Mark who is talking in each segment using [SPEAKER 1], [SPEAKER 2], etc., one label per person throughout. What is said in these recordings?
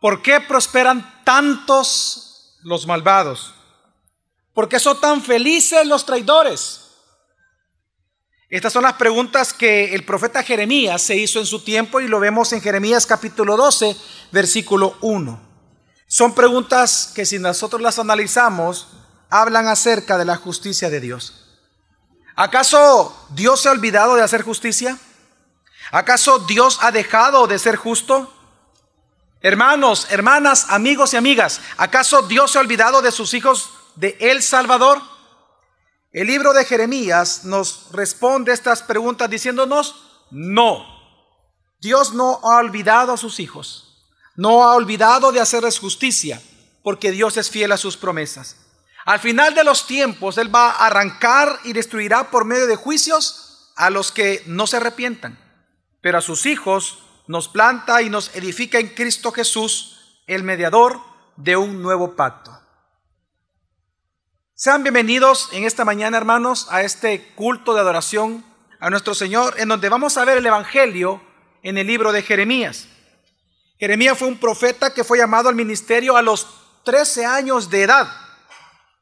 [SPEAKER 1] ¿Por qué prosperan tantos los malvados? ¿Por qué son tan felices los traidores? Estas son las preguntas que el profeta Jeremías se hizo en su tiempo y lo vemos en Jeremías capítulo 12, versículo 1. Son preguntas que si nosotros las analizamos, hablan acerca de la justicia de Dios. ¿Acaso Dios se ha olvidado de hacer justicia? ¿Acaso Dios ha dejado de ser justo? Hermanos, hermanas, amigos y amigas, ¿acaso Dios se ha olvidado de sus hijos de El Salvador? El libro de Jeremías nos responde estas preguntas diciéndonos, no, Dios no ha olvidado a sus hijos, no ha olvidado de hacerles justicia, porque Dios es fiel a sus promesas. Al final de los tiempos, Él va a arrancar y destruirá por medio de juicios a los que no se arrepientan, pero a sus hijos nos planta y nos edifica en Cristo Jesús, el mediador de un nuevo pacto. Sean bienvenidos en esta mañana, hermanos, a este culto de adoración a nuestro Señor, en donde vamos a ver el Evangelio en el libro de Jeremías. Jeremías fue un profeta que fue llamado al ministerio a los 13 años de edad.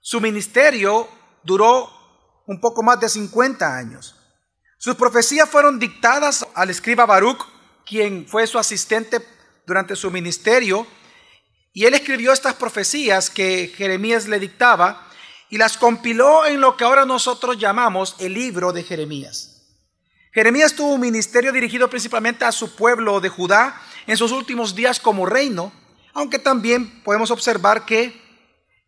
[SPEAKER 1] Su ministerio duró un poco más de 50 años. Sus profecías fueron dictadas al escriba Baruch quien fue su asistente durante su ministerio, y él escribió estas profecías que Jeremías le dictaba y las compiló en lo que ahora nosotros llamamos el libro de Jeremías. Jeremías tuvo un ministerio dirigido principalmente a su pueblo de Judá en sus últimos días como reino, aunque también podemos observar que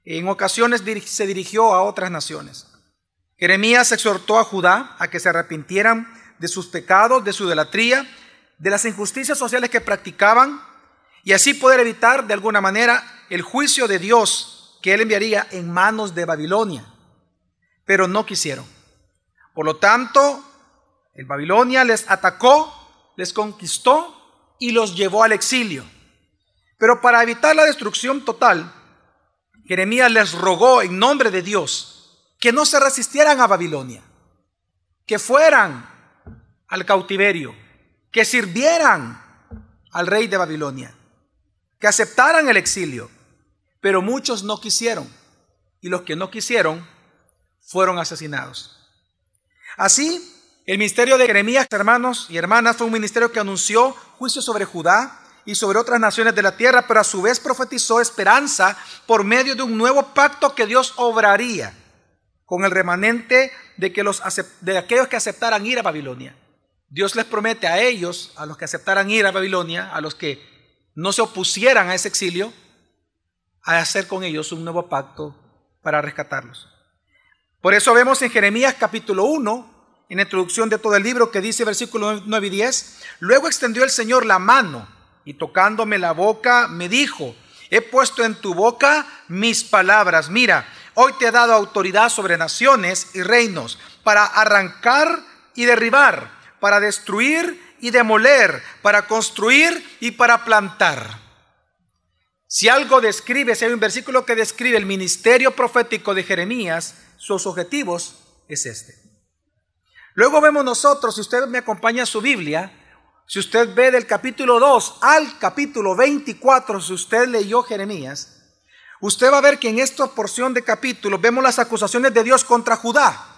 [SPEAKER 1] en ocasiones se dirigió a otras naciones. Jeremías exhortó a Judá a que se arrepintieran de sus pecados, de su idolatría, de las injusticias sociales que practicaban y así poder evitar de alguna manera el juicio de Dios que él enviaría en manos de Babilonia. Pero no quisieron. Por lo tanto, el Babilonia les atacó, les conquistó y los llevó al exilio. Pero para evitar la destrucción total, Jeremías les rogó en nombre de Dios que no se resistieran a Babilonia, que fueran al cautiverio que sirvieran al rey de Babilonia, que aceptaran el exilio, pero muchos no quisieron, y los que no quisieron fueron asesinados. Así, el ministerio de Jeremías, hermanos y hermanas, fue un ministerio que anunció juicio sobre Judá y sobre otras naciones de la tierra, pero a su vez profetizó esperanza por medio de un nuevo pacto que Dios obraría con el remanente de, que los, de aquellos que aceptaran ir a Babilonia. Dios les promete a ellos, a los que aceptaran ir a Babilonia, a los que no se opusieran a ese exilio, a hacer con ellos un nuevo pacto para rescatarlos. Por eso vemos en Jeremías capítulo 1, en la introducción de todo el libro, que dice versículo 9 y 10, luego extendió el Señor la mano y tocándome la boca me dijo, he puesto en tu boca mis palabras, mira, hoy te he dado autoridad sobre naciones y reinos para arrancar y derribar para destruir y demoler, para construir y para plantar. Si algo describe, si hay un versículo que describe el ministerio profético de Jeremías, sus objetivos es este. Luego vemos nosotros, si usted me acompaña a su Biblia, si usted ve del capítulo 2 al capítulo 24, si usted leyó Jeremías, usted va a ver que en esta porción de capítulos vemos las acusaciones de Dios contra Judá.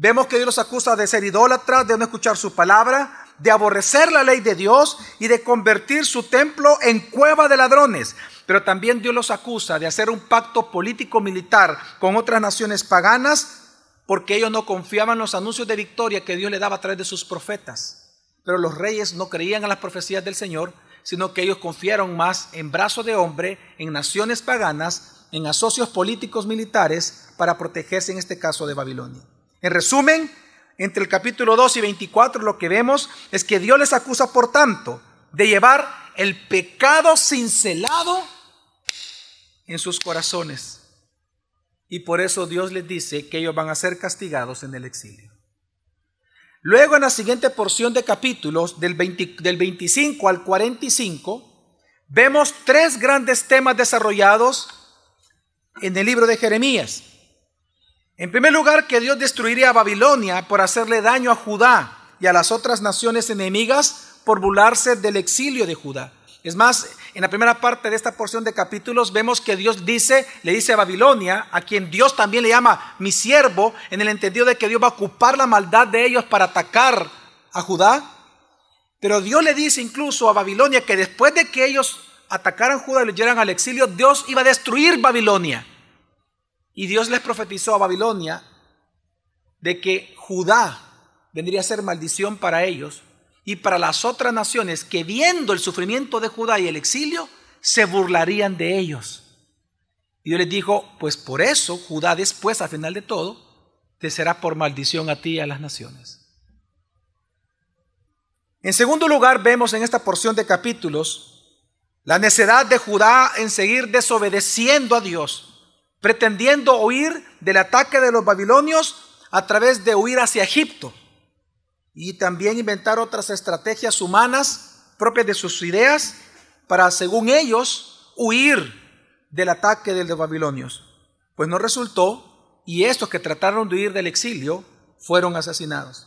[SPEAKER 1] Vemos que Dios los acusa de ser idólatras, de no escuchar su palabra, de aborrecer la ley de Dios y de convertir su templo en cueva de ladrones. Pero también Dios los acusa de hacer un pacto político-militar con otras naciones paganas porque ellos no confiaban en los anuncios de victoria que Dios le daba a través de sus profetas. Pero los reyes no creían en las profecías del Señor, sino que ellos confiaron más en brazo de hombre, en naciones paganas, en asocios políticos militares para protegerse en este caso de Babilonia. En resumen, entre el capítulo 2 y 24 lo que vemos es que Dios les acusa, por tanto, de llevar el pecado cincelado en sus corazones. Y por eso Dios les dice que ellos van a ser castigados en el exilio. Luego en la siguiente porción de capítulos, del, del 25 al 45, vemos tres grandes temas desarrollados en el libro de Jeremías. En primer lugar, que Dios destruiría a Babilonia por hacerle daño a Judá y a las otras naciones enemigas por burlarse del exilio de Judá. Es más, en la primera parte de esta porción de capítulos, vemos que Dios dice, le dice a Babilonia, a quien Dios también le llama mi siervo, en el entendido de que Dios va a ocupar la maldad de ellos para atacar a Judá. Pero Dios le dice incluso a Babilonia que después de que ellos atacaran Judá y lo llevaran al exilio, Dios iba a destruir Babilonia. Y Dios les profetizó a Babilonia de que Judá vendría a ser maldición para ellos y para las otras naciones que viendo el sufrimiento de Judá y el exilio, se burlarían de ellos. Y Dios les dijo, pues por eso Judá después, al final de todo, te será por maldición a ti y a las naciones. En segundo lugar, vemos en esta porción de capítulos la necedad de Judá en seguir desobedeciendo a Dios, pretendiendo huir del ataque de los babilonios a través de huir hacia Egipto y también inventar otras estrategias humanas propias de sus ideas para, según ellos, huir del ataque de los babilonios. Pues no resultó y estos que trataron de huir del exilio fueron asesinados.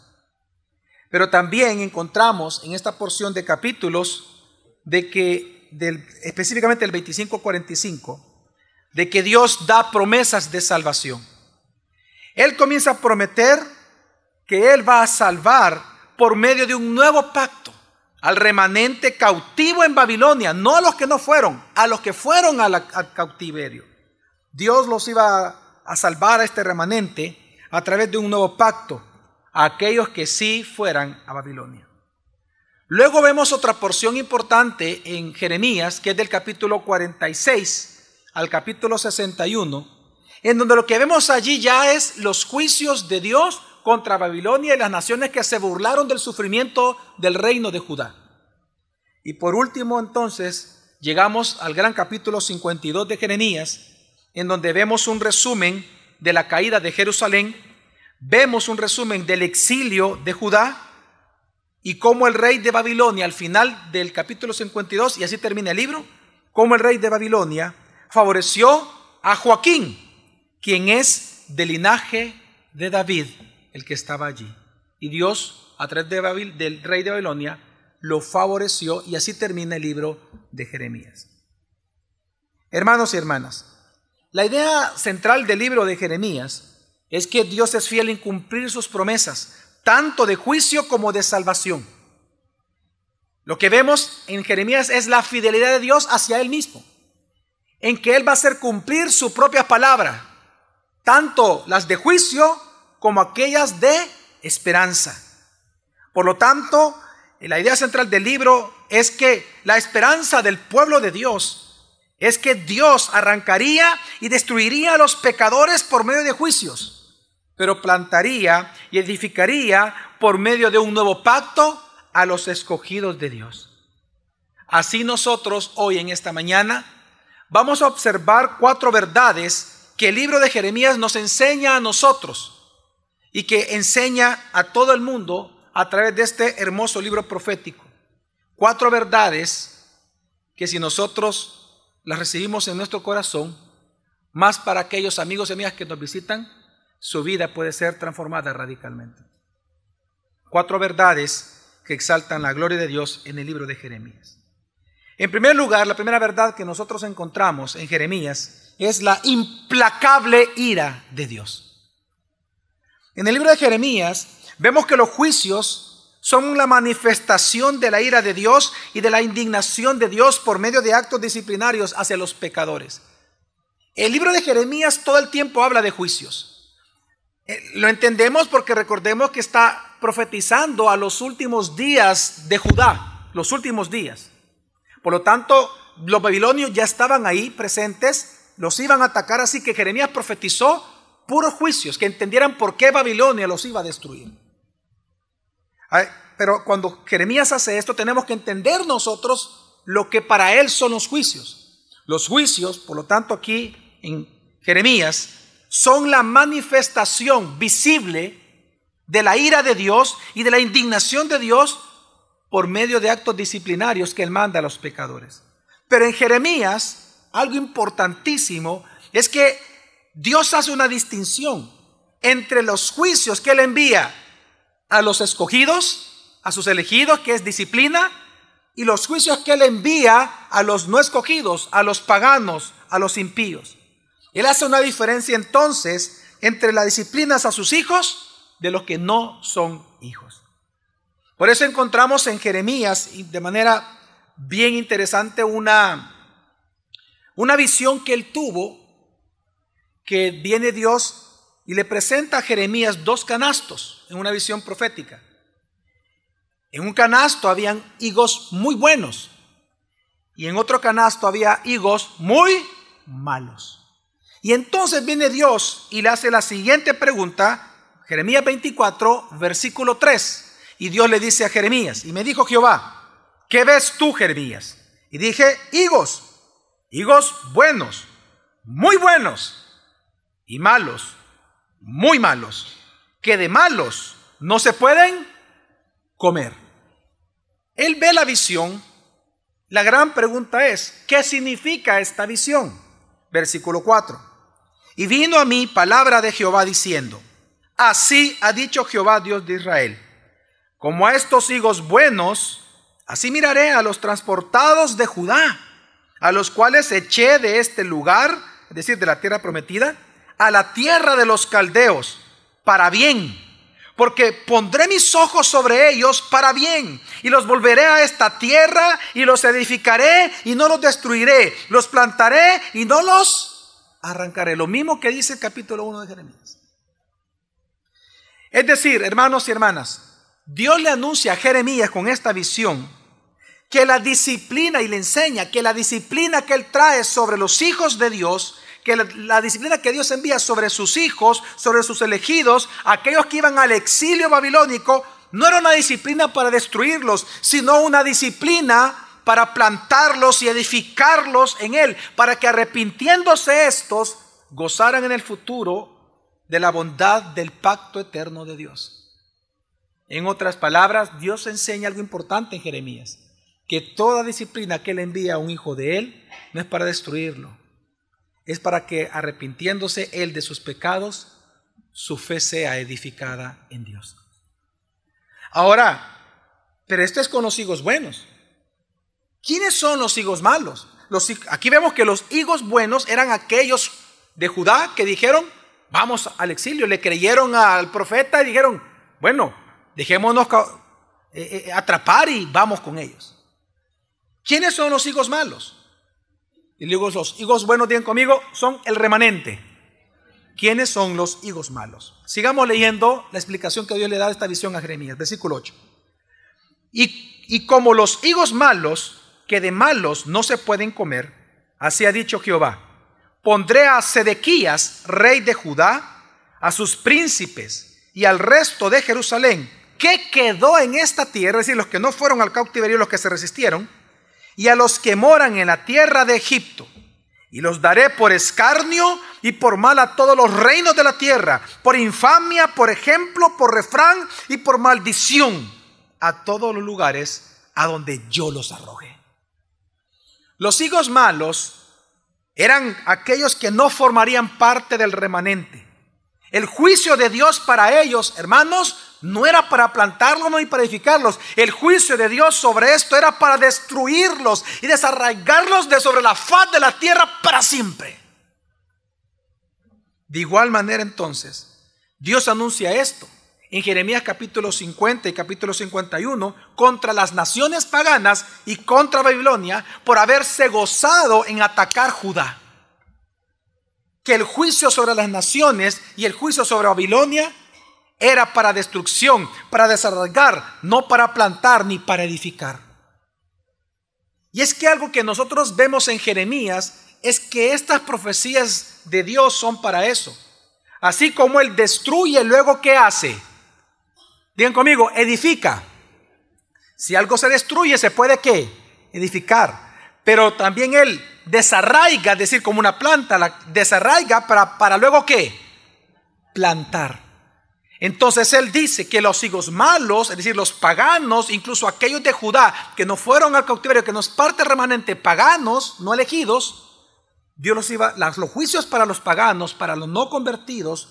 [SPEAKER 1] Pero también encontramos en esta porción de capítulos de que específicamente el 25-45, de que Dios da promesas de salvación. Él comienza a prometer que Él va a salvar por medio de un nuevo pacto al remanente cautivo en Babilonia, no a los que no fueron, a los que fueron al, cautiverio. Dios los iba a salvar a este remanente a través de un nuevo pacto, a aquellos que sí fueran a Babilonia. Luego vemos otra porción importante en Jeremías, que es del capítulo 46 al capítulo 61, en donde lo que vemos allí ya es los juicios de Dios contra Babilonia y las naciones que se burlaron del sufrimiento del reino de Judá. Y por último, entonces, llegamos al gran capítulo 52 de Jeremías, en donde vemos un resumen de la caída de Jerusalén, vemos un resumen del exilio de Judá, y cómo el rey de Babilonia, al final del capítulo 52, y así termina el libro, cómo el rey de Babilonia favoreció a Joaquín, quien es del linaje de David, el que estaba allí. Y Dios, a través de del rey de Babilonia, lo favoreció y así termina el libro de Jeremías. Hermanos y hermanas, la idea central del libro de Jeremías es que Dios es fiel en cumplir sus promesas, tanto de juicio como de salvación. Lo que vemos en Jeremías es la fidelidad de Dios hacia Él mismo, en que Él va a hacer cumplir su propia palabra, tanto las de juicio como aquellas de esperanza. Por lo tanto, la idea central del libro es que la esperanza del pueblo de Dios es que Dios arrancaría y destruiría a los pecadores por medio de juicios pero plantaría y edificaría por medio de un nuevo pacto a los escogidos de Dios. Así nosotros hoy en esta mañana vamos a observar cuatro verdades que el libro de Jeremías nos enseña a nosotros y que enseña a todo el mundo a través de este hermoso libro profético. Cuatro verdades que si nosotros las recibimos en nuestro corazón, más para aquellos amigos y amigas que nos visitan, su vida puede ser transformada radicalmente. Cuatro verdades que exaltan la gloria de Dios en el libro de Jeremías. En primer lugar, la primera verdad que nosotros encontramos en Jeremías es la implacable ira de Dios. En el libro de Jeremías vemos que los juicios son la manifestación de la ira de Dios y de la indignación de Dios por medio de actos disciplinarios hacia los pecadores. El libro de Jeremías todo el tiempo habla de juicios. Eh, lo entendemos porque recordemos que está profetizando a los últimos días de Judá, los últimos días. Por lo tanto, los babilonios ya estaban ahí presentes, los iban a atacar, así que Jeremías profetizó puros juicios, que entendieran por qué Babilonia los iba a destruir. Pero cuando Jeremías hace esto, tenemos que entender nosotros lo que para él son los juicios. Los juicios, por lo tanto, aquí en Jeremías, son la manifestación visible de la ira de Dios y de la indignación de Dios por medio de actos disciplinarios que Él manda a los pecadores. Pero en Jeremías, algo importantísimo es que Dios hace una distinción entre los juicios que Él envía a los escogidos, a sus elegidos, que es disciplina, y los juicios que Él envía a los no escogidos, a los paganos, a los impíos. Él hace una diferencia entonces entre las disciplinas a sus hijos de los que no son hijos. Por eso encontramos en Jeremías, de manera bien interesante, una, una visión que él tuvo, que viene Dios y le presenta a Jeremías dos canastos en una visión profética. En un canasto habían higos muy buenos y en otro canasto había higos muy malos. Y entonces viene Dios y le hace la siguiente pregunta, Jeremías 24, versículo 3. Y Dios le dice a Jeremías, y me dijo Jehová, ¿qué ves tú, Jeremías? Y dije, higos, higos buenos, muy buenos, y malos, muy malos, que de malos no se pueden comer. Él ve la visión. La gran pregunta es, ¿qué significa esta visión? Versículo 4. Y vino a mí palabra de Jehová diciendo, así ha dicho Jehová Dios de Israel, como a estos higos buenos, así miraré a los transportados de Judá, a los cuales eché de este lugar, es decir, de la tierra prometida, a la tierra de los caldeos, para bien porque pondré mis ojos sobre ellos para bien, y los volveré a esta tierra, y los edificaré, y no los destruiré, los plantaré, y no los arrancaré. Lo mismo que dice el capítulo 1 de Jeremías. Es decir, hermanos y hermanas, Dios le anuncia a Jeremías con esta visión que la disciplina, y le enseña que la disciplina que él trae sobre los hijos de Dios, que la, disciplina que Dios envía sobre sus hijos, sobre sus elegidos, aquellos que iban al exilio babilónico, no era una disciplina para destruirlos, sino una disciplina para plantarlos y edificarlos en Él, para que arrepintiéndose estos, gozaran en el futuro de la bondad del pacto eterno de Dios. En otras palabras, Dios enseña algo importante en Jeremías, que toda disciplina que Él envía a un hijo de Él no es para destruirlo, es para que arrepintiéndose él de sus pecados, su fe sea edificada en Dios. Ahora, pero esto es con los higos buenos. ¿Quiénes son los higos malos? Los, aquí vemos que los higos buenos eran aquellos de Judá que dijeron, vamos al exilio, le creyeron al profeta y dijeron, bueno, dejémonos eh, eh, atrapar y vamos con ellos. ¿Quiénes son los higos malos? Y luego los higos buenos, tienen conmigo, son el remanente. ¿Quiénes son los higos malos? Sigamos leyendo la explicación que Dios le da de esta visión a Jeremías, versículo 8. Y, y como los higos malos, que de malos no se pueden comer, así ha dicho Jehová, pondré a Sedequías, rey de Judá, a sus príncipes y al resto de Jerusalén, que quedó en esta tierra, es decir, los que no fueron al cautiverio, los que se resistieron, y a los que moran en la tierra de Egipto. Y los daré por escarnio y por mal a todos los reinos de la tierra, por infamia, por ejemplo, por refrán y por maldición a todos los lugares a donde yo los arroje. Los higos malos eran aquellos que no formarían parte del remanente. El juicio de Dios para ellos, hermanos, no era para plantarlos ni para edificarlos. El juicio de Dios sobre esto era para destruirlos y desarraigarlos de sobre la faz de la tierra para siempre. De igual manera entonces, Dios anuncia esto en Jeremías capítulo 50 y capítulo 51 contra las naciones paganas y contra Babilonia por haberse gozado en atacar Judá. Que el juicio sobre las naciones y el juicio sobre Babilonia era para destrucción, para desarrollar, no para plantar ni para edificar. Y es que algo que nosotros vemos en Jeremías es que estas profecías de Dios son para eso. Así como Él destruye, luego ¿qué hace? Digan conmigo, edifica. Si algo se destruye, se puede qué? Edificar. Pero también Él desarraiga, es decir, como una planta, la desarraiga para, para luego qué? Plantar. Entonces él dice que los hijos malos, es decir, los paganos, incluso aquellos de Judá que no fueron al cautiverio, que no es parte remanente, paganos, no elegidos, Dios los iba, los juicios para los paganos, para los no convertidos,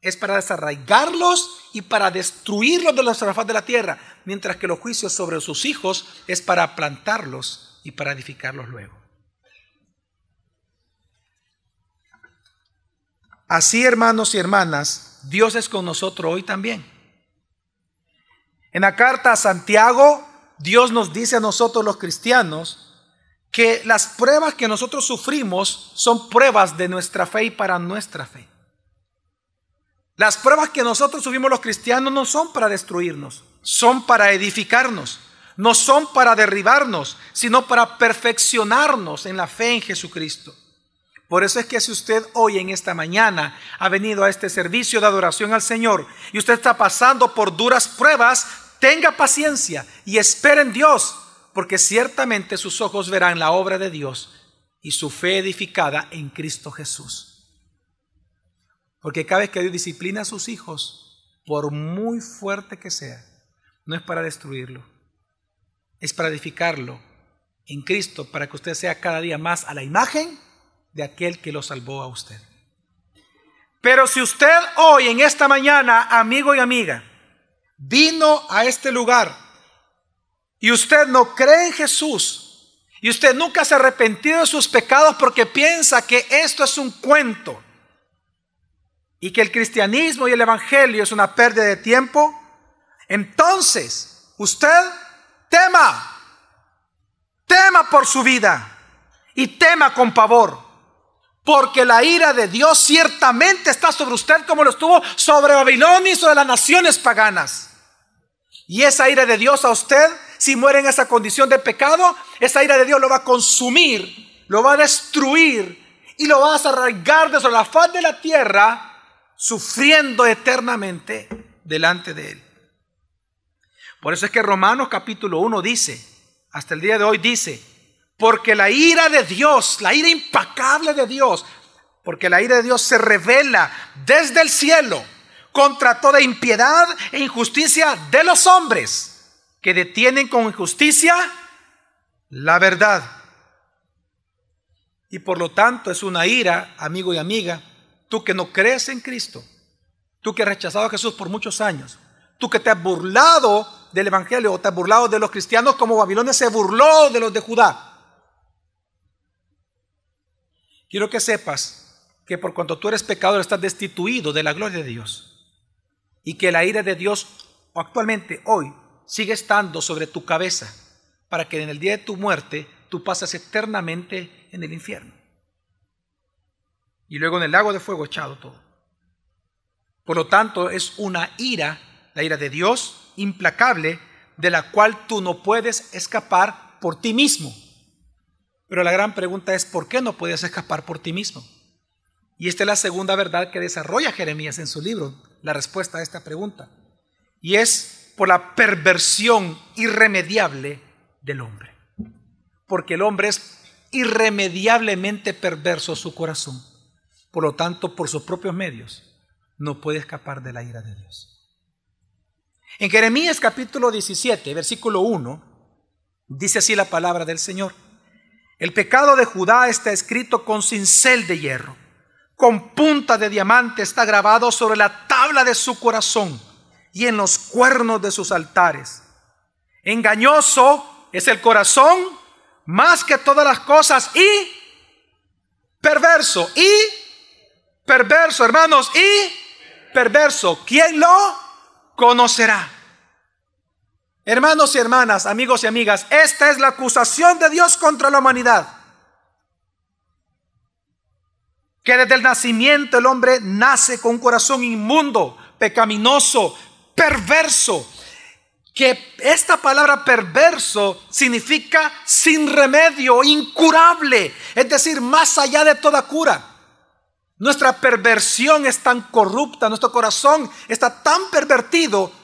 [SPEAKER 1] es para desarraigarlos y para destruirlos de los faz de la tierra, mientras que los juicios sobre sus hijos es para plantarlos y para edificarlos luego. Así, hermanos y hermanas, Dios es con nosotros hoy también. En la carta a Santiago, Dios nos dice a nosotros los cristianos que las pruebas que nosotros sufrimos son pruebas de nuestra fe y para nuestra fe. Las pruebas que nosotros sufrimos los cristianos no son para destruirnos, son para edificarnos, no son para derribarnos, sino para perfeccionarnos en la fe en Jesucristo. Por eso es que si usted hoy en esta mañana ha venido a este servicio de adoración al Señor y usted está pasando por duras pruebas, tenga paciencia y espere en Dios, porque ciertamente sus ojos verán la obra de Dios y su fe edificada en Cristo Jesús. Porque cada vez que Dios disciplina a sus hijos, por muy fuerte que sea, no es para destruirlo, es para edificarlo en Cristo, para que usted sea cada día más a la imagen de aquel que lo salvó a usted. Pero si usted hoy, en esta mañana, amigo y amiga, vino a este lugar y usted no cree en Jesús y usted nunca se ha arrepentido de sus pecados porque piensa que esto es un cuento, y que el cristianismo y el evangelio es una pérdida de tiempo, entonces usted tema, tema por su vida y tema con pavor. Porque la ira de Dios ciertamente está sobre usted como lo estuvo sobre Babilonia y sobre las naciones paganas. Y esa ira de Dios a usted, si muere en esa condición de pecado, esa ira de Dios lo va a consumir, lo va a destruir y lo va a arraigar de sobre la faz de la tierra sufriendo eternamente delante de Él. Por eso es que Romanos capítulo 1 dice, hasta el día de hoy dice, porque la ira de Dios, la ira impacable de Dios, porque la ira de Dios se revela desde el cielo contra toda impiedad e injusticia de los hombres que detienen con injusticia la verdad. Y por lo tanto es una ira, amigo y amiga, tú que no crees en Cristo, tú que has rechazado a Jesús por muchos años, tú que te has burlado del Evangelio o te has burlado de los cristianos como Babilonia se burló de los de Judá. Quiero que sepas que por cuanto tú eres pecador estás destituido de la gloria de Dios y que la ira de Dios actualmente hoy sigue estando sobre tu cabeza para que en el día de tu muerte tú pases eternamente en el infierno y luego en el lago de fuego echado todo. Por lo tanto, es una ira, la ira de Dios, implacable, de la cual tú no puedes escapar por ti mismo. Pero la gran pregunta es, ¿por qué no puedes escapar por ti mismo? Y esta es la segunda verdad que desarrolla Jeremías en su libro, la respuesta a esta pregunta. Y es por la perversión irremediable del hombre. Porque el hombre es irremediablemente perverso su corazón. Por lo tanto, por sus propios medios, no puede escapar de la ira de Dios. En Jeremías capítulo 17, versículo 1, dice así la palabra del Señor. El pecado de Judá está escrito con cincel de hierro, con punta de diamante está grabado sobre la tabla de su corazón y en los cuernos de sus altares. Engañoso es el corazón más que todas las cosas y perverso y perverso, hermanos, y perverso. ¿Quién lo conocerá? Hermanos y hermanas, amigos y amigas, esta es la acusación de Dios contra la humanidad. Que desde el nacimiento el hombre nace con un corazón inmundo, pecaminoso, perverso. Que esta palabra perverso significa sin remedio, incurable, es decir, más allá de toda cura. Nuestra perversión es tan corrupta, nuestro corazón está tan pervertido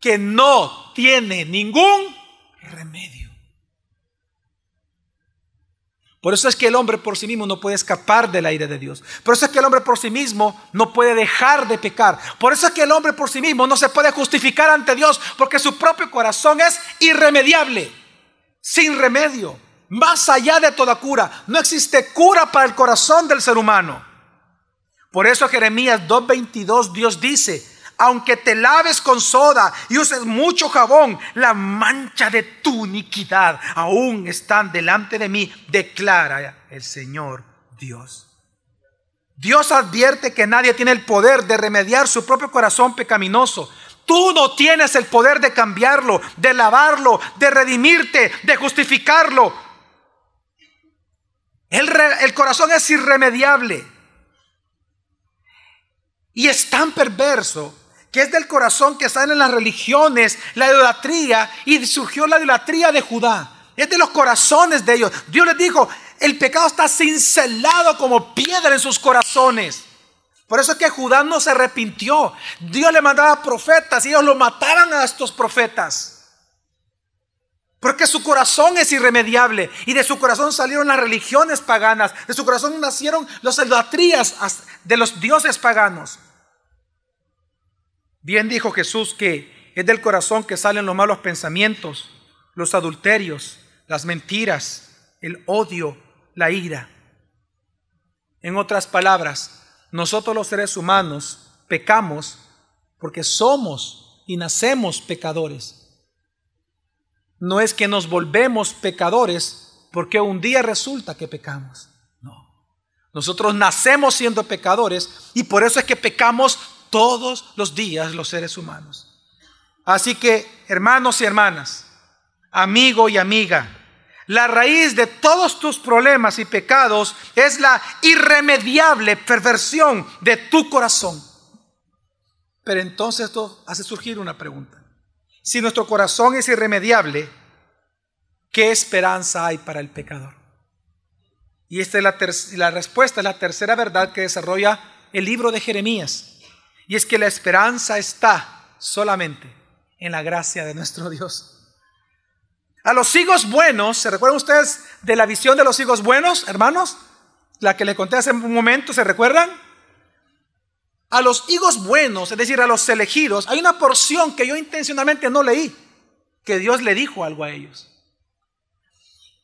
[SPEAKER 1] que no tiene ningún remedio. Por eso es que el hombre por sí mismo no puede escapar del aire de Dios. Por eso es que el hombre por sí mismo no puede dejar de pecar. Por eso es que el hombre por sí mismo no se puede justificar ante Dios porque su propio corazón es irremediable, sin remedio, más allá de toda cura. No existe cura para el corazón del ser humano. Por eso Jeremías 2.22 Dios dice, aunque te laves con soda y uses mucho jabón, la mancha de tu iniquidad aún están delante de mí, declara el Señor Dios. Dios advierte que nadie tiene el poder de remediar su propio corazón pecaminoso. Tú no tienes el poder de cambiarlo, de lavarlo, de redimirte, de justificarlo. El, el corazón es irremediable. Y es tan perverso que es del corazón que salen las religiones, la idolatría, y surgió la idolatría de Judá. Es de los corazones de ellos. Dios les dijo, el pecado está cincelado como piedra en sus corazones. Por eso es que Judá no se arrepintió. Dios le mandaba profetas y ellos lo mataban a estos profetas. Porque su corazón es irremediable y de su corazón salieron las religiones paganas, de su corazón nacieron las idolatrías de los dioses paganos. Bien dijo Jesús que es del corazón que salen los malos pensamientos, los adulterios, las mentiras, el odio, la ira. En otras palabras, nosotros los seres humanos pecamos porque somos y nacemos pecadores. No es que nos volvemos pecadores porque un día resulta que pecamos. No. Nosotros nacemos siendo pecadores y por eso es que pecamos todos los días los seres humanos. Así que, hermanos y hermanas, amigo y amiga, la raíz de todos tus problemas y pecados es la irremediable perversión de tu corazón. Pero entonces esto hace surgir una pregunta. Si nuestro corazón es irremediable, ¿qué esperanza hay para el pecador? Y esta es la, la respuesta, es la tercera verdad que desarrolla el libro de Jeremías. Y es que la esperanza está solamente en la gracia de nuestro Dios. A los higos buenos, ¿se recuerdan ustedes de la visión de los higos buenos, hermanos? La que les conté hace un momento, ¿se recuerdan? A los higos buenos, es decir, a los elegidos, hay una porción que yo intencionalmente no leí, que Dios le dijo algo a ellos.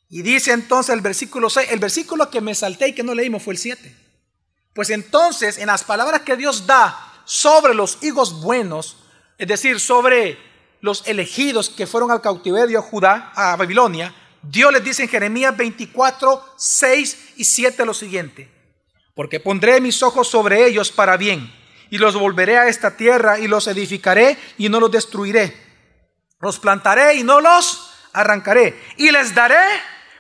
[SPEAKER 1] Y dice entonces el versículo 6, el versículo que me salté y que no leímos fue el 7. Pues entonces, en las palabras que Dios da sobre los higos buenos, es decir, sobre los elegidos que fueron al cautiverio a Judá, a Babilonia, Dios les dice en Jeremías 24, 6 y 7 lo siguiente, porque pondré mis ojos sobre ellos para bien, y los volveré a esta tierra, y los edificaré y no los destruiré, los plantaré y no los arrancaré, y les daré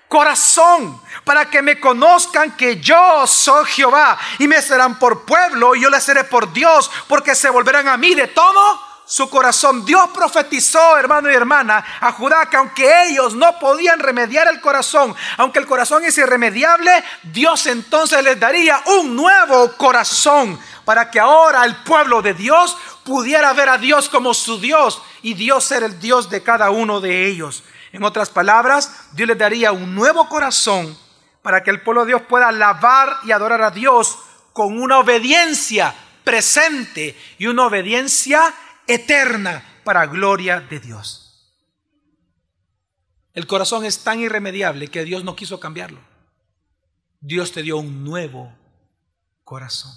[SPEAKER 1] corazón para que me conozcan que yo soy Jehová y me serán por pueblo y yo les seré por Dios porque se volverán a mí de todo su corazón. Dios profetizó, hermano y hermana, a Judá que aunque ellos no podían remediar el corazón, aunque el corazón es irremediable, Dios entonces les daría un nuevo corazón para que ahora el pueblo de Dios pudiera ver a Dios como su Dios y Dios ser el Dios de cada uno de ellos. En otras palabras, Dios les daría un nuevo corazón para que el pueblo de Dios pueda alabar y adorar a Dios con una obediencia presente y una obediencia eterna para gloria de Dios. El corazón es tan irremediable que Dios no quiso cambiarlo. Dios te dio un nuevo corazón.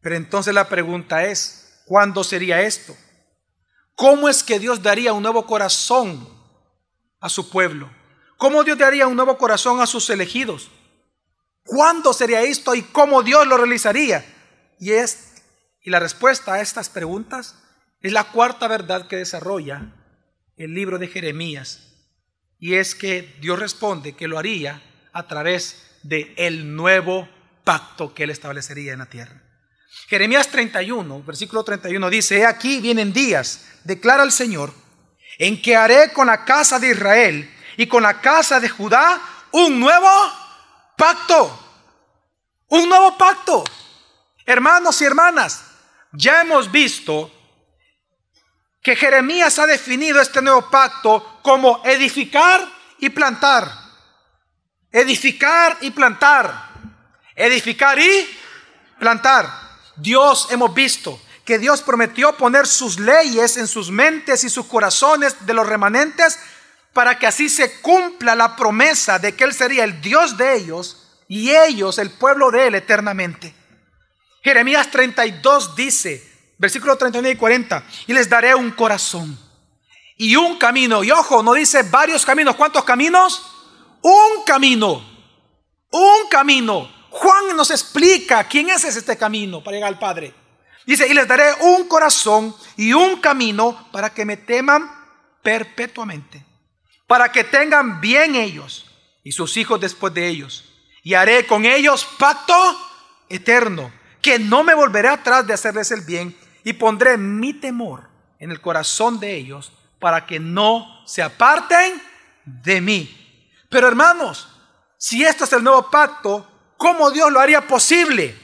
[SPEAKER 1] Pero entonces la pregunta es, ¿cuándo sería esto? ¿Cómo es que Dios daría un nuevo corazón a su pueblo? ¿Cómo Dios daría un nuevo corazón a sus elegidos? ¿Cuándo sería esto y cómo Dios lo realizaría? Y es y la respuesta a estas preguntas es la cuarta verdad que desarrolla el libro de Jeremías. Y es que Dios responde que lo haría a través de el nuevo pacto que él establecería en la tierra. Jeremías 31, versículo 31 dice, He aquí vienen días, declara el Señor, en que haré con la casa de Israel y con la casa de Judá un nuevo pacto. Un nuevo pacto. Hermanos y hermanas, ya hemos visto que Jeremías ha definido este nuevo pacto como edificar y plantar. Edificar y plantar. Edificar y plantar. Dios hemos visto que Dios prometió poner sus leyes en sus mentes y sus corazones de los remanentes para que así se cumpla la promesa de que Él sería el Dios de ellos y ellos, el pueblo de él, eternamente. Jeremías 32 dice, versículo 39 y 40, y les daré un corazón y un camino. Y ojo, no dice varios caminos. ¿Cuántos caminos? Un camino. Un camino. Juan nos explica quién es este camino para llegar al Padre. Dice, y les daré un corazón y un camino para que me teman perpetuamente, para que tengan bien ellos y sus hijos después de ellos. Y haré con ellos pacto eterno, que no me volveré atrás de hacerles el bien, y pondré mi temor en el corazón de ellos para que no se aparten de mí. Pero hermanos, si esto es el nuevo pacto, ¿cómo Dios lo haría posible?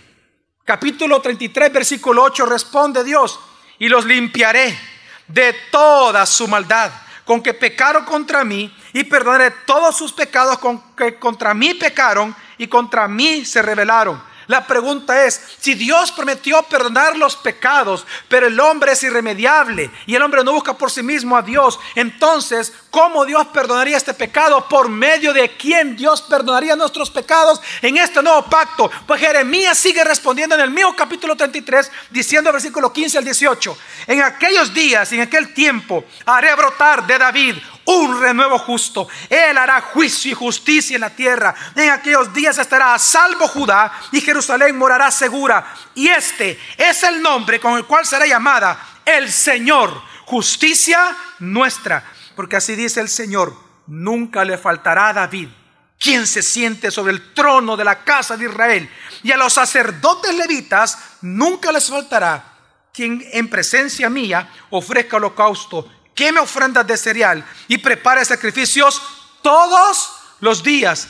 [SPEAKER 1] Capítulo 33, versículo 8 responde Dios, y los limpiaré de toda su maldad, con que pecaron contra mí, y perdonaré todos sus pecados con que contra mí pecaron y contra mí se rebelaron. La pregunta es, si Dios prometió perdonar los pecados, pero el hombre es irremediable y el hombre no busca por sí mismo a Dios, entonces, ¿cómo Dios perdonaría este pecado? ¿Por medio de quién Dios perdonaría nuestros pecados en este nuevo pacto? Pues Jeremías sigue respondiendo en el mismo capítulo 33, diciendo versículo 15 al 18, en aquellos días, en aquel tiempo, haré brotar de David un renuevo justo. Él hará juicio y justicia en la tierra. En aquellos días estará a salvo Judá y Jerusalén morará segura. Y este es el nombre con el cual será llamada el Señor, justicia nuestra. Porque así dice el Señor, nunca le faltará a David quien se siente sobre el trono de la casa de Israel. Y a los sacerdotes levitas nunca les faltará quien en presencia mía ofrezca holocausto queme ofrendas de cereal y prepare sacrificios todos los días.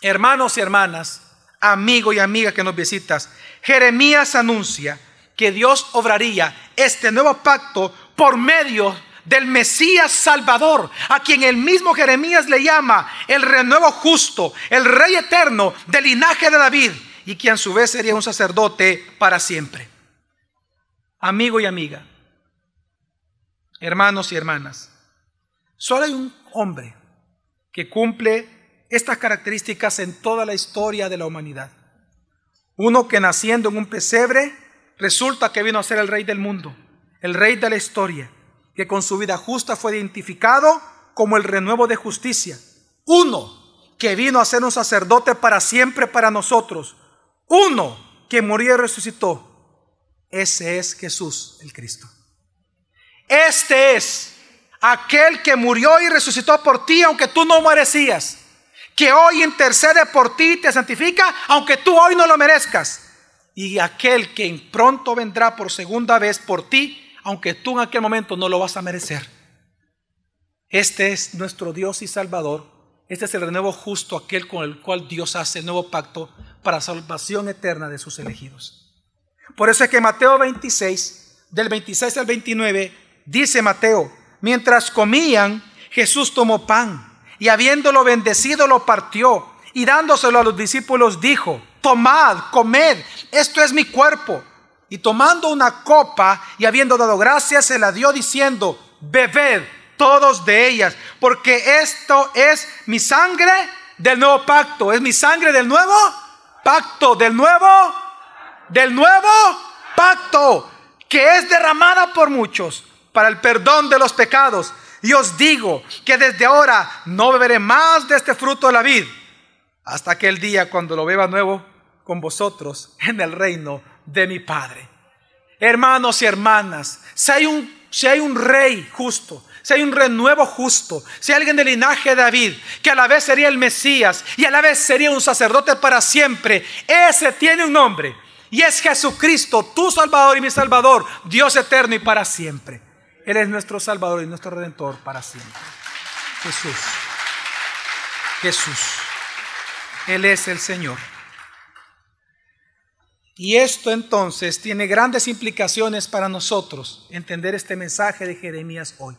[SPEAKER 1] Hermanos y hermanas, amigo y amiga que nos visitas, Jeremías anuncia que Dios obraría este nuevo pacto por medio del Mesías Salvador, a quien el mismo Jeremías le llama el renuevo justo, el Rey eterno del linaje de David, y quien a su vez sería un sacerdote para siempre. Amigo y amiga, hermanos y hermanas, solo hay un hombre que cumple estas características en toda la historia de la humanidad. Uno que naciendo en un pesebre resulta que vino a ser el rey del mundo, el rey de la historia, que con su vida justa fue identificado como el renuevo de justicia. Uno que vino a ser un sacerdote para siempre para nosotros. Uno que murió y resucitó. Ese es Jesús el Cristo. Este es aquel que murió y resucitó por ti, aunque tú no merecías. Que hoy intercede por ti y te santifica, aunque tú hoy no lo merezcas. Y aquel que pronto vendrá por segunda vez por ti, aunque tú en aquel momento no lo vas a merecer. Este es nuestro Dios y Salvador. Este es el renuevo justo, aquel con el cual Dios hace el nuevo pacto para salvación eterna de sus elegidos. Por eso es que Mateo 26, del 26 al 29, Dice Mateo, mientras comían, Jesús tomó pan y habiéndolo bendecido lo partió y dándoselo a los discípulos dijo, tomad, comed, esto es mi cuerpo. Y tomando una copa y habiendo dado gracias, se la dio diciendo, bebed todos de ellas, porque esto es mi sangre del nuevo pacto, es mi sangre del nuevo pacto, del nuevo, del nuevo pacto, que es derramada por muchos para el perdón de los pecados. Y os digo que desde ahora no beberé más de este fruto de la vid hasta aquel día cuando lo beba nuevo con vosotros en el reino de mi Padre. Hermanos y hermanas, si hay un, si hay un rey justo, si hay un renuevo justo, si hay alguien del linaje de David, que a la vez sería el Mesías y a la vez sería un sacerdote para siempre, ese tiene un nombre y es Jesucristo, tu Salvador y mi Salvador, Dios eterno y para siempre. Él es nuestro Salvador y nuestro Redentor para siempre. Jesús. Jesús. Él es el Señor. Y esto entonces tiene grandes implicaciones para nosotros, entender este mensaje de Jeremías hoy.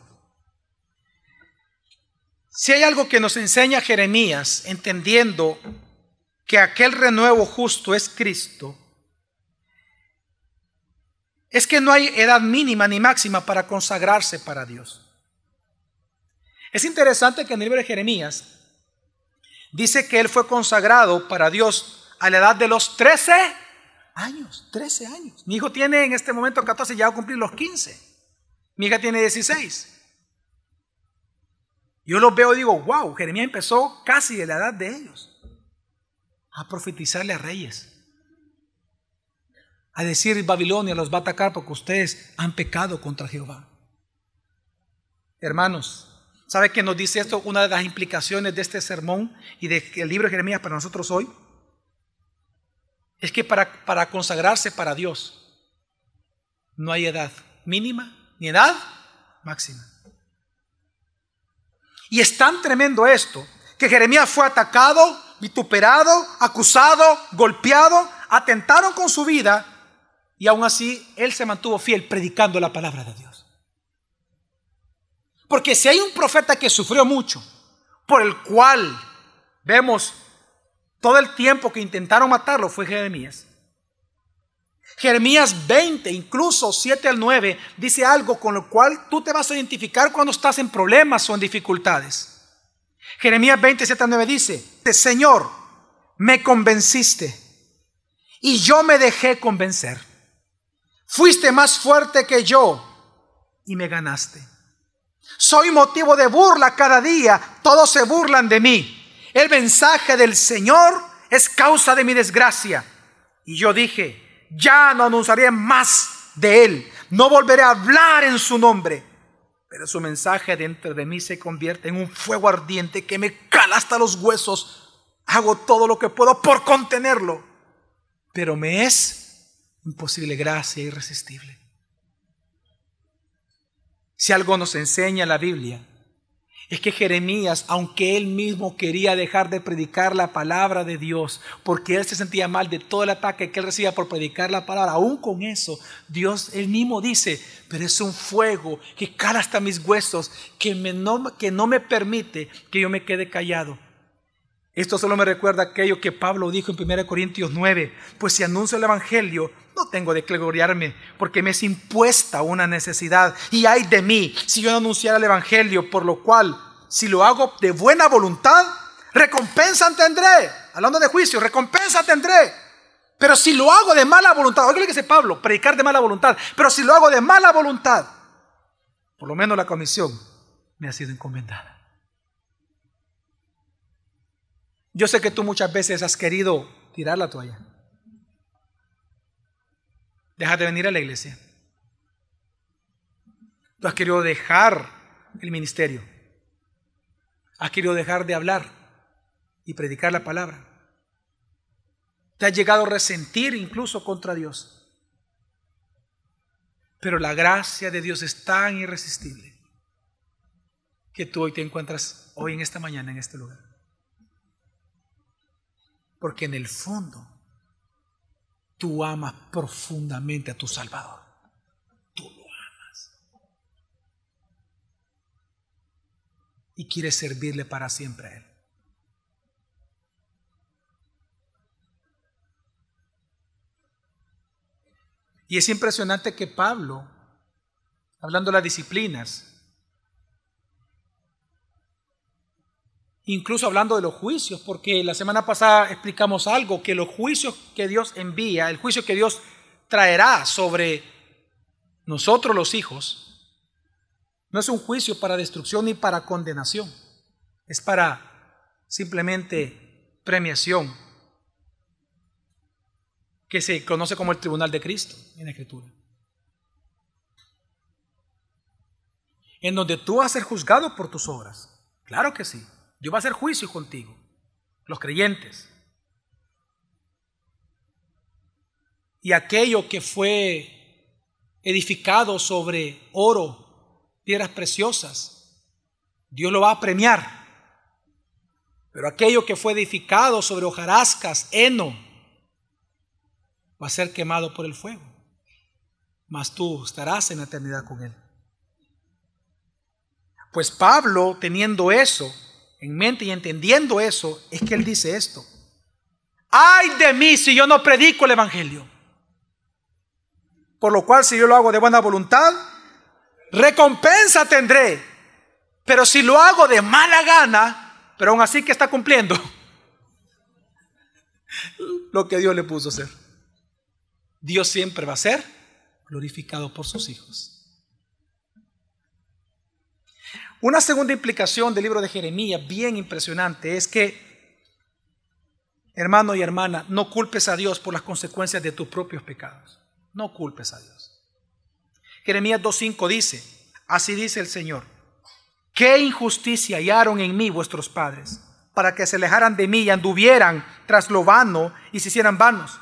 [SPEAKER 1] Si hay algo que nos enseña Jeremías, entendiendo que aquel renuevo justo es Cristo, es que no hay edad mínima ni máxima para consagrarse para Dios. Es interesante que en el libro de Jeremías dice que él fue consagrado para Dios a la edad de los 13 años, 13 años. Mi hijo tiene en este momento 14, ya va a cumplir los 15. Mi hija tiene 16. Yo los veo y digo, wow, Jeremías empezó casi de la edad de ellos a profetizarle a reyes. A decir Babilonia los va a atacar porque ustedes han pecado contra Jehová. Hermanos, ¿sabe qué nos dice esto? Una de las implicaciones de este sermón y del libro de Jeremías para nosotros hoy es que para, para consagrarse para Dios no hay edad mínima ni edad máxima. Y es tan tremendo esto que Jeremías fue atacado, vituperado, acusado, golpeado, atentaron con su vida y aún así él se mantuvo fiel predicando la palabra de Dios. Porque si hay un profeta que sufrió mucho, por el cual vemos todo el tiempo que intentaron matarlo, fue Jeremías. Jeremías 20, incluso 7 al 9, dice algo con lo cual tú te vas a identificar cuando estás en problemas o en dificultades. Jeremías 20, 7 al 9 dice, Señor, me convenciste y yo me dejé convencer. Fuiste más fuerte que yo y me ganaste. Soy motivo de burla cada día. Todos se burlan de mí. El mensaje del Señor es causa de mi desgracia. Y yo dije, ya no anunciaré más de Él. No volveré a hablar en su nombre. Pero su mensaje dentro de mí se convierte en un fuego ardiente que me cala hasta los huesos. Hago todo lo que puedo por contenerlo. Pero me es imposible, gracia irresistible. Si algo nos enseña la Biblia, es que Jeremías, aunque él mismo quería dejar de predicar la palabra de Dios, porque él se sentía mal de todo el ataque que él recibía por predicar la palabra, aún con eso, Dios él mismo dice, pero es un fuego que cala hasta mis huesos, que, no, que no me permite que yo me quede callado. Esto solo me recuerda aquello que Pablo dijo en 1 Corintios 9, pues si anuncio el Evangelio, no tengo de qué gloriarme, porque me es impuesta una necesidad. Y hay de mí si yo no anunciara el Evangelio, por lo cual, si lo hago de buena voluntad, recompensa tendré. Hablando de juicio, recompensa tendré. Pero si lo hago de mala voluntad, oiga lo que dice Pablo, predicar de mala voluntad, pero si lo hago de mala voluntad, por lo menos la comisión me ha sido encomendada. Yo sé que tú muchas veces has querido tirar la toalla. Deja de venir a la iglesia. Tú has querido dejar el ministerio. Has querido dejar de hablar y predicar la palabra. Te has llegado a resentir incluso contra Dios. Pero la gracia de Dios es tan irresistible que tú hoy te encuentras, hoy en esta mañana, en este lugar. Porque en el fondo tú amas profundamente a tu Salvador. Tú lo amas. Y quieres servirle para siempre a Él. Y es impresionante que Pablo, hablando de las disciplinas, incluso hablando de los juicios, porque la semana pasada explicamos algo, que los juicios que Dios envía, el juicio que Dios traerá sobre nosotros los hijos, no es un juicio para destrucción ni para condenación, es para simplemente premiación, que se conoce como el tribunal de Cristo en la Escritura. En donde tú vas a ser juzgado por tus obras. Claro que sí. Yo voy a hacer juicio contigo, los creyentes. Y aquello que fue edificado sobre oro, piedras preciosas, Dios lo va a premiar. Pero aquello que fue edificado sobre hojarascas, heno, va a ser quemado por el fuego. Mas tú estarás en eternidad con él. Pues Pablo, teniendo eso, en mente y entendiendo eso, es que Él dice esto. Ay de mí si yo no predico el Evangelio. Por lo cual si yo lo hago de buena voluntad, recompensa tendré. Pero si lo hago de mala gana, pero aún así que está cumpliendo, lo que Dios le puso a hacer. Dios siempre va a ser glorificado por sus hijos. Una segunda implicación del libro de Jeremías, bien impresionante, es que, hermano y hermana, no culpes a Dios por las consecuencias de tus propios pecados. No culpes a Dios. Jeremías 2.5 dice, así dice el Señor, qué injusticia hallaron en mí vuestros padres, para que se alejaran de mí y anduvieran tras lo vano y se hicieran vanos.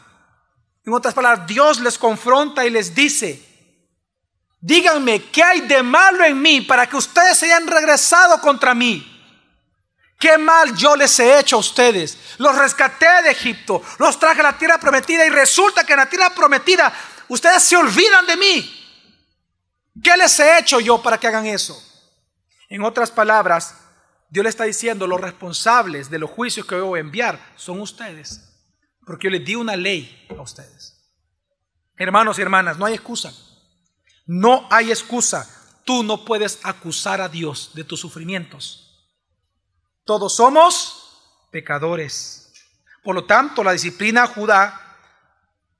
[SPEAKER 1] En otras palabras, Dios les confronta y les dice, díganme, ¿qué hay de malo en mí para que ustedes se hayan regresado contra mí? ¿Qué mal yo les he hecho a ustedes? Los rescaté de Egipto, los traje a la tierra prometida y resulta que en la tierra prometida ustedes se olvidan de mí. ¿Qué les he hecho yo para que hagan eso? En otras palabras, Dios le está diciendo, los responsables de los juicios que voy a enviar son ustedes. Porque yo les di una ley a ustedes. Hermanos y hermanas, no hay excusa. No hay excusa. Tú no puedes acusar a Dios de tus sufrimientos. Todos somos pecadores. Por lo tanto, la disciplina Judá,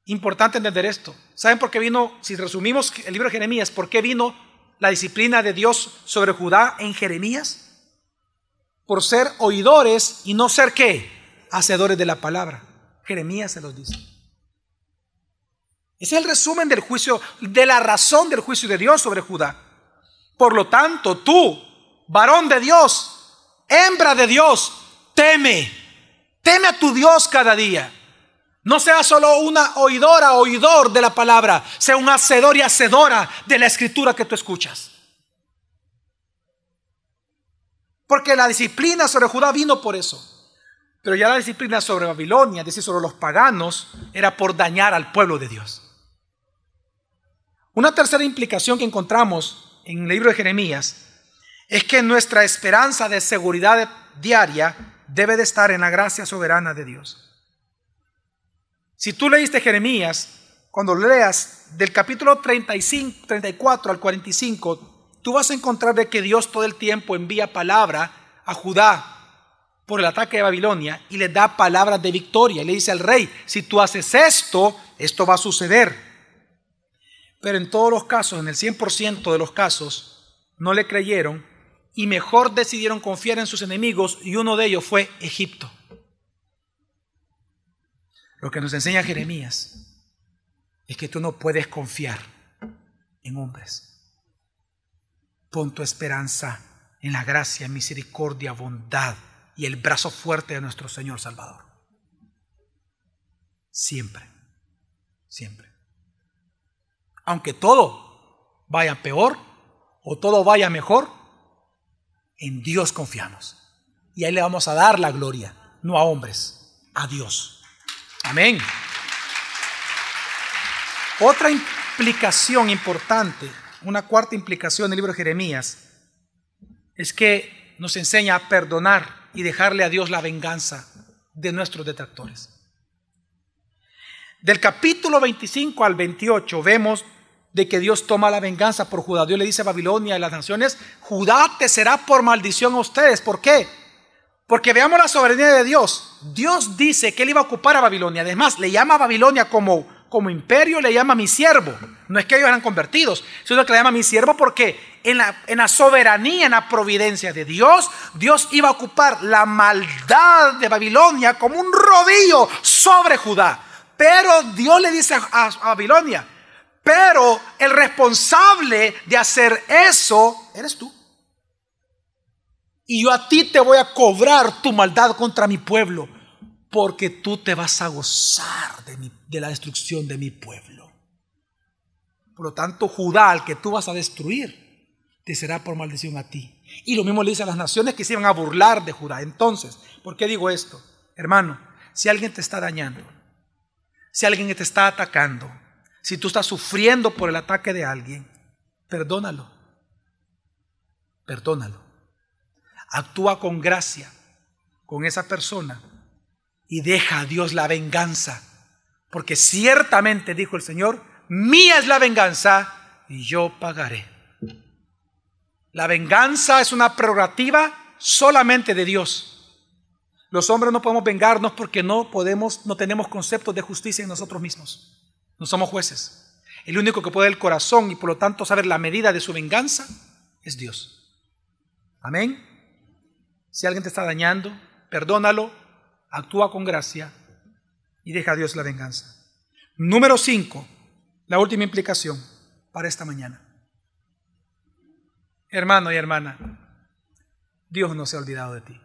[SPEAKER 1] importante entender esto. ¿Saben por qué vino, si resumimos el libro de Jeremías, por qué vino la disciplina de Dios sobre Judá en Jeremías? Por ser oidores y no ser qué? Hacedores de la palabra. Jeremías se los dice. Ese es el resumen del juicio, de la razón del juicio de Dios sobre Judá. Por lo tanto, tú, varón de Dios, hembra de Dios, teme. Teme a tu Dios cada día. No sea solo una oidora, oidor de la palabra, sea un hacedor y hacedora de la escritura que tú escuchas. Porque la disciplina sobre Judá vino por eso. Pero ya la disciplina sobre Babilonia, es decir, sobre los paganos, era por dañar al pueblo de Dios. Una tercera implicación que encontramos en el libro de Jeremías es que nuestra esperanza de seguridad diaria debe de estar en la gracia soberana de Dios. Si tú leíste Jeremías, cuando leas del capítulo 35, 34 al 45, tú vas a encontrar de que Dios todo el tiempo envía palabra a Judá por el ataque de Babilonia y le da palabras de victoria. Y le dice al rey, si tú haces esto, esto va a suceder. Pero en todos los casos, en el 100% de los casos, no le creyeron y mejor decidieron confiar en sus enemigos y uno de ellos fue Egipto. Lo que nos enseña Jeremías es que tú no puedes confiar en hombres. Pon tu esperanza en la gracia, misericordia, bondad y el brazo fuerte de nuestro Señor Salvador. Siempre, siempre. Aunque todo vaya peor o todo vaya mejor, en Dios confiamos. Y ahí le vamos a dar la gloria, no a hombres, a Dios. Amén. Otra implicación importante, una cuarta implicación del libro de Jeremías, es que nos enseña a perdonar y dejarle a Dios la venganza de nuestros detractores. Del capítulo 25 al 28 vemos de que Dios toma la venganza por Judá. Dios le dice a Babilonia y a las naciones, Judá te será por maldición a ustedes. ¿Por qué? Porque veamos la soberanía de Dios. Dios dice que él iba a ocupar a Babilonia. Además, le llama a Babilonia como, como imperio, le llama mi siervo. No es que ellos eran convertidos, sino que le llama mi siervo porque en la, en la soberanía, en la providencia de Dios, Dios iba a ocupar la maldad de Babilonia como un rodillo sobre Judá. Pero Dios le dice a, a Babilonia, pero el responsable de hacer eso eres tú. Y yo a ti te voy a cobrar tu maldad contra mi pueblo, porque tú te vas a gozar de, de la destrucción de mi pueblo. Por lo tanto, Judá, al que tú vas a destruir, te será por maldición a ti. Y lo mismo le dice a las naciones que se iban a burlar de Judá. Entonces, ¿por qué digo esto? Hermano, si alguien te está dañando, si alguien te está atacando, si tú estás sufriendo por el ataque de alguien, perdónalo. Perdónalo actúa con gracia con esa persona y deja a Dios la venganza. Porque ciertamente, dijo el Señor, mía es la venganza y yo pagaré. La venganza es una prerrogativa solamente de Dios. Los hombres no podemos vengarnos porque no podemos, no tenemos conceptos de justicia en nosotros mismos. No somos jueces. El único que puede el corazón y por lo tanto saber la medida de su venganza es Dios. Amén. Si alguien te está dañando, perdónalo, actúa con gracia y deja a Dios la venganza. Número 5, la última implicación para esta mañana. Hermano y hermana, Dios no se ha olvidado de ti.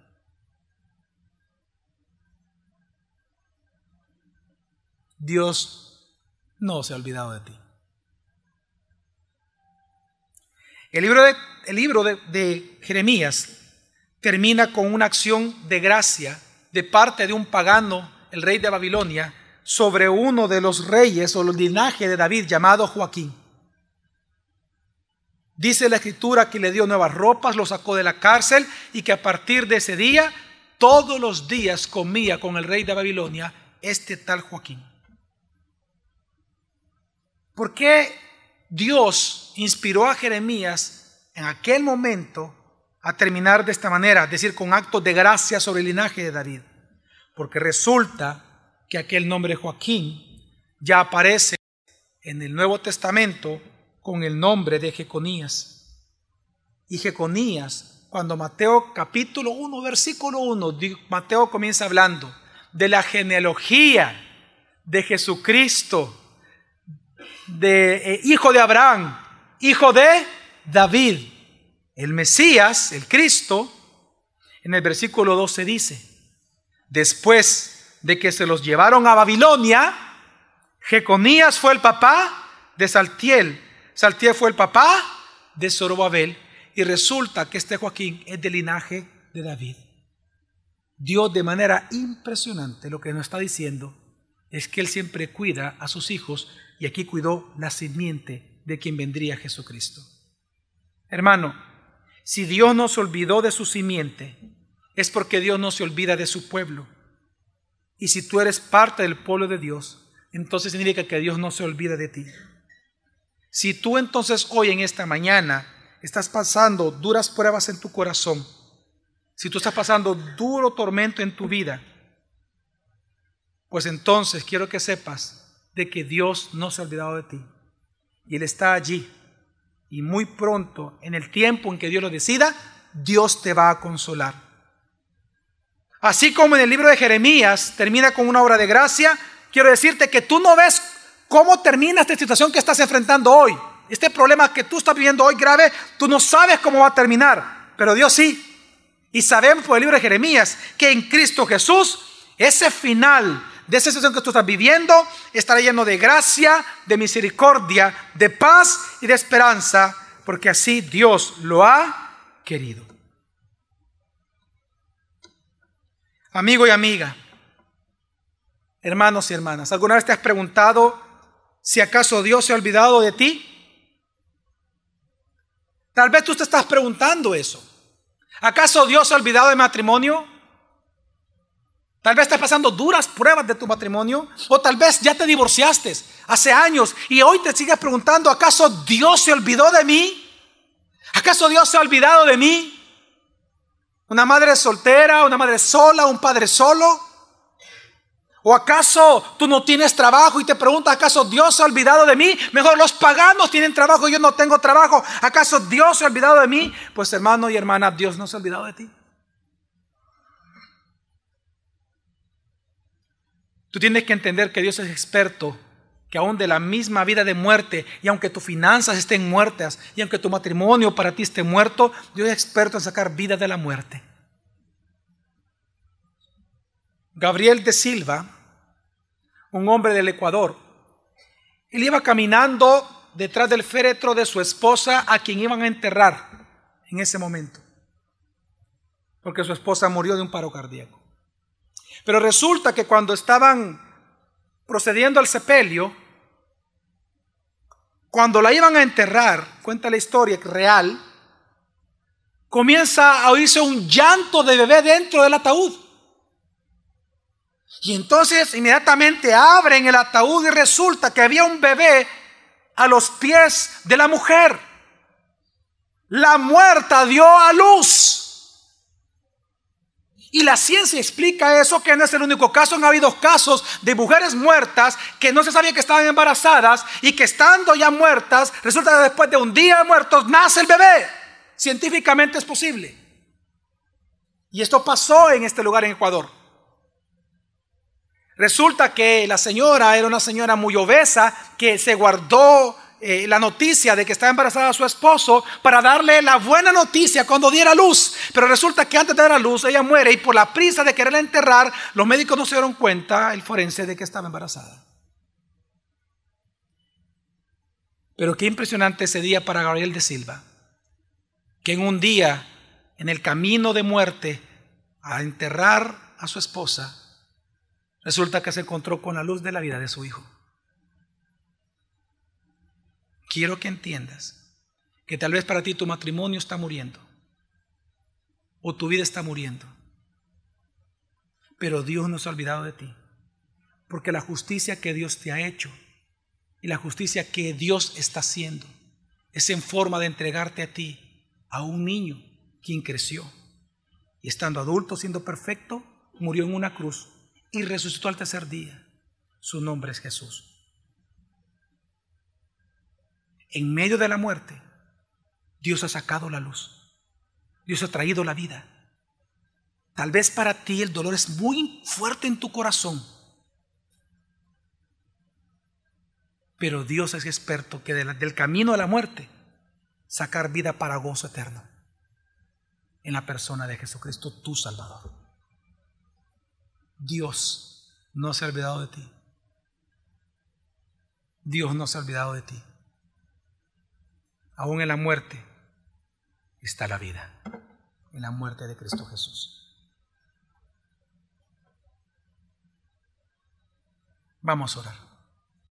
[SPEAKER 1] Dios no se ha olvidado de ti. El libro de, el libro de, Jeremías termina con una acción de gracia de parte de un pagano, el rey de Babilonia, sobre uno de los reyes o el linaje de David llamado Joaquín. Dice la escritura que le dio nuevas ropas, lo sacó de la cárcel y que a partir de ese día todos los días comía con el rey de Babilonia este tal Joaquín. ¿Por qué Dios inspiró a Jeremías en aquel momento a terminar de esta manera, es decir, con actos de gracia sobre el linaje de David? Porque resulta que aquel nombre Joaquín ya aparece en el Nuevo Testamento con el nombre de Jeconías. Y Jeconías, cuando Mateo capítulo 1, versículo 1, Mateo comienza hablando de la genealogía de Jesucristo, de eh, hijo de Abraham, hijo de David, el Mesías, el Cristo, en el versículo 12 dice, después de que se los llevaron a Babilonia, Jeconías fue el papá de Saltiel, Saltiel fue el papá de Zorobabel, y resulta que este Joaquín es del linaje de David. Dios de manera impresionante lo que nos está diciendo es que Él siempre cuida a sus hijos y aquí cuidó la simiente de quien vendría Jesucristo. Hermano, si Dios no se olvidó de su simiente, es porque Dios no se olvida de su pueblo. Y si tú eres parte del pueblo de Dios, entonces significa que Dios no se olvida de ti. Si tú entonces hoy en esta mañana estás pasando duras pruebas en tu corazón, si tú estás pasando duro tormento en tu vida, pues entonces quiero que sepas de que Dios no se ha olvidado de ti. Y Él está allí. Y muy pronto, en el tiempo en que Dios lo decida, Dios te va a consolar. Así como en el libro de Jeremías termina con una obra de gracia, quiero decirte que tú no ves cómo termina esta situación que estás enfrentando hoy. Este problema que tú estás viviendo hoy grave, tú no sabes cómo va a terminar, pero Dios sí. Y sabemos por el libro de Jeremías que en Cristo Jesús, ese final de esa situación que tú estás viviendo estará lleno de gracia, de misericordia, de paz y de esperanza, porque así Dios lo ha querido. Amigo y amiga, hermanos y hermanas, ¿alguna vez te has preguntado si acaso Dios se ha olvidado de ti? Tal vez tú te estás preguntando eso. ¿Acaso Dios se ha olvidado de matrimonio? Tal vez estás pasando duras pruebas de tu matrimonio o tal vez ya te divorciaste hace años y hoy te sigues preguntando, ¿acaso Dios se olvidó de mí? ¿Acaso Dios se ha olvidado de mí? ¿Una madre soltera, una madre sola, un padre solo? ¿O acaso tú no tienes trabajo y te preguntas, ¿acaso Dios se ha olvidado de mí? Mejor los paganos tienen trabajo y yo no tengo trabajo. ¿Acaso Dios se ha olvidado de mí? Pues hermano y hermana, Dios no se ha olvidado de ti. Tú tienes que entender que Dios es experto, que aún de la misma vida de muerte, y aunque tus finanzas estén muertas, y aunque tu matrimonio para ti esté muerto, Dios es experto en sacar vida de la muerte. Gabriel de Silva, un hombre del Ecuador, él iba caminando detrás del féretro de su esposa a quien iban a enterrar en ese momento, porque su esposa murió de un paro cardíaco. Pero resulta que cuando estaban procediendo al sepelio, cuando la iban a enterrar, cuenta la historia real, comienza a oírse un llanto de bebé dentro del ataúd. Y entonces inmediatamente abren el ataúd y resulta que había un bebé a los pies de la mujer. La muerta dio a luz. Y la ciencia explica eso, que no es el único caso. Han habido casos de mujeres muertas que no se sabía que estaban embarazadas y que estando ya muertas, resulta que después de un día muertos nace el bebé. Científicamente es posible. Y esto pasó en este lugar en Ecuador. Resulta que la señora era una señora muy obesa que se guardó eh, la noticia de que estaba embarazada su esposo para darle la buena noticia cuando diera luz. Pero resulta que antes de dar a luz ella muere y por la prisa de quererla enterrar, los médicos no se dieron cuenta, el forense, de que estaba embarazada. Pero qué impresionante ese día para Gabriel de Silva, que en un día, en el camino de muerte, a enterrar a su esposa, resulta que se encontró con la luz de la vida de su hijo quiero que entiendas que tal vez para ti tu matrimonio está muriendo o tu vida está muriendo. Pero Dios no se ha olvidado de ti. Porque la justicia que Dios te ha hecho y la justicia que Dios está haciendo es en forma de entregarte a ti, a un niño quien creció y estando adulto, siendo perfecto, murió en una cruz y resucitó al tercer día. Su nombre es Jesús en medio de la muerte, Dios ha sacado la luz. Dios ha traído la vida. Tal vez para ti el dolor es muy fuerte en tu corazón. Pero Dios es experto que del camino a la muerte sacar vida para gozo eterno en la persona de Jesucristo, tu Salvador. Dios no se ha olvidado de ti. Dios no se ha olvidado de ti aún en la muerte está la vida, en la muerte de Cristo Jesús. Vamos a orar.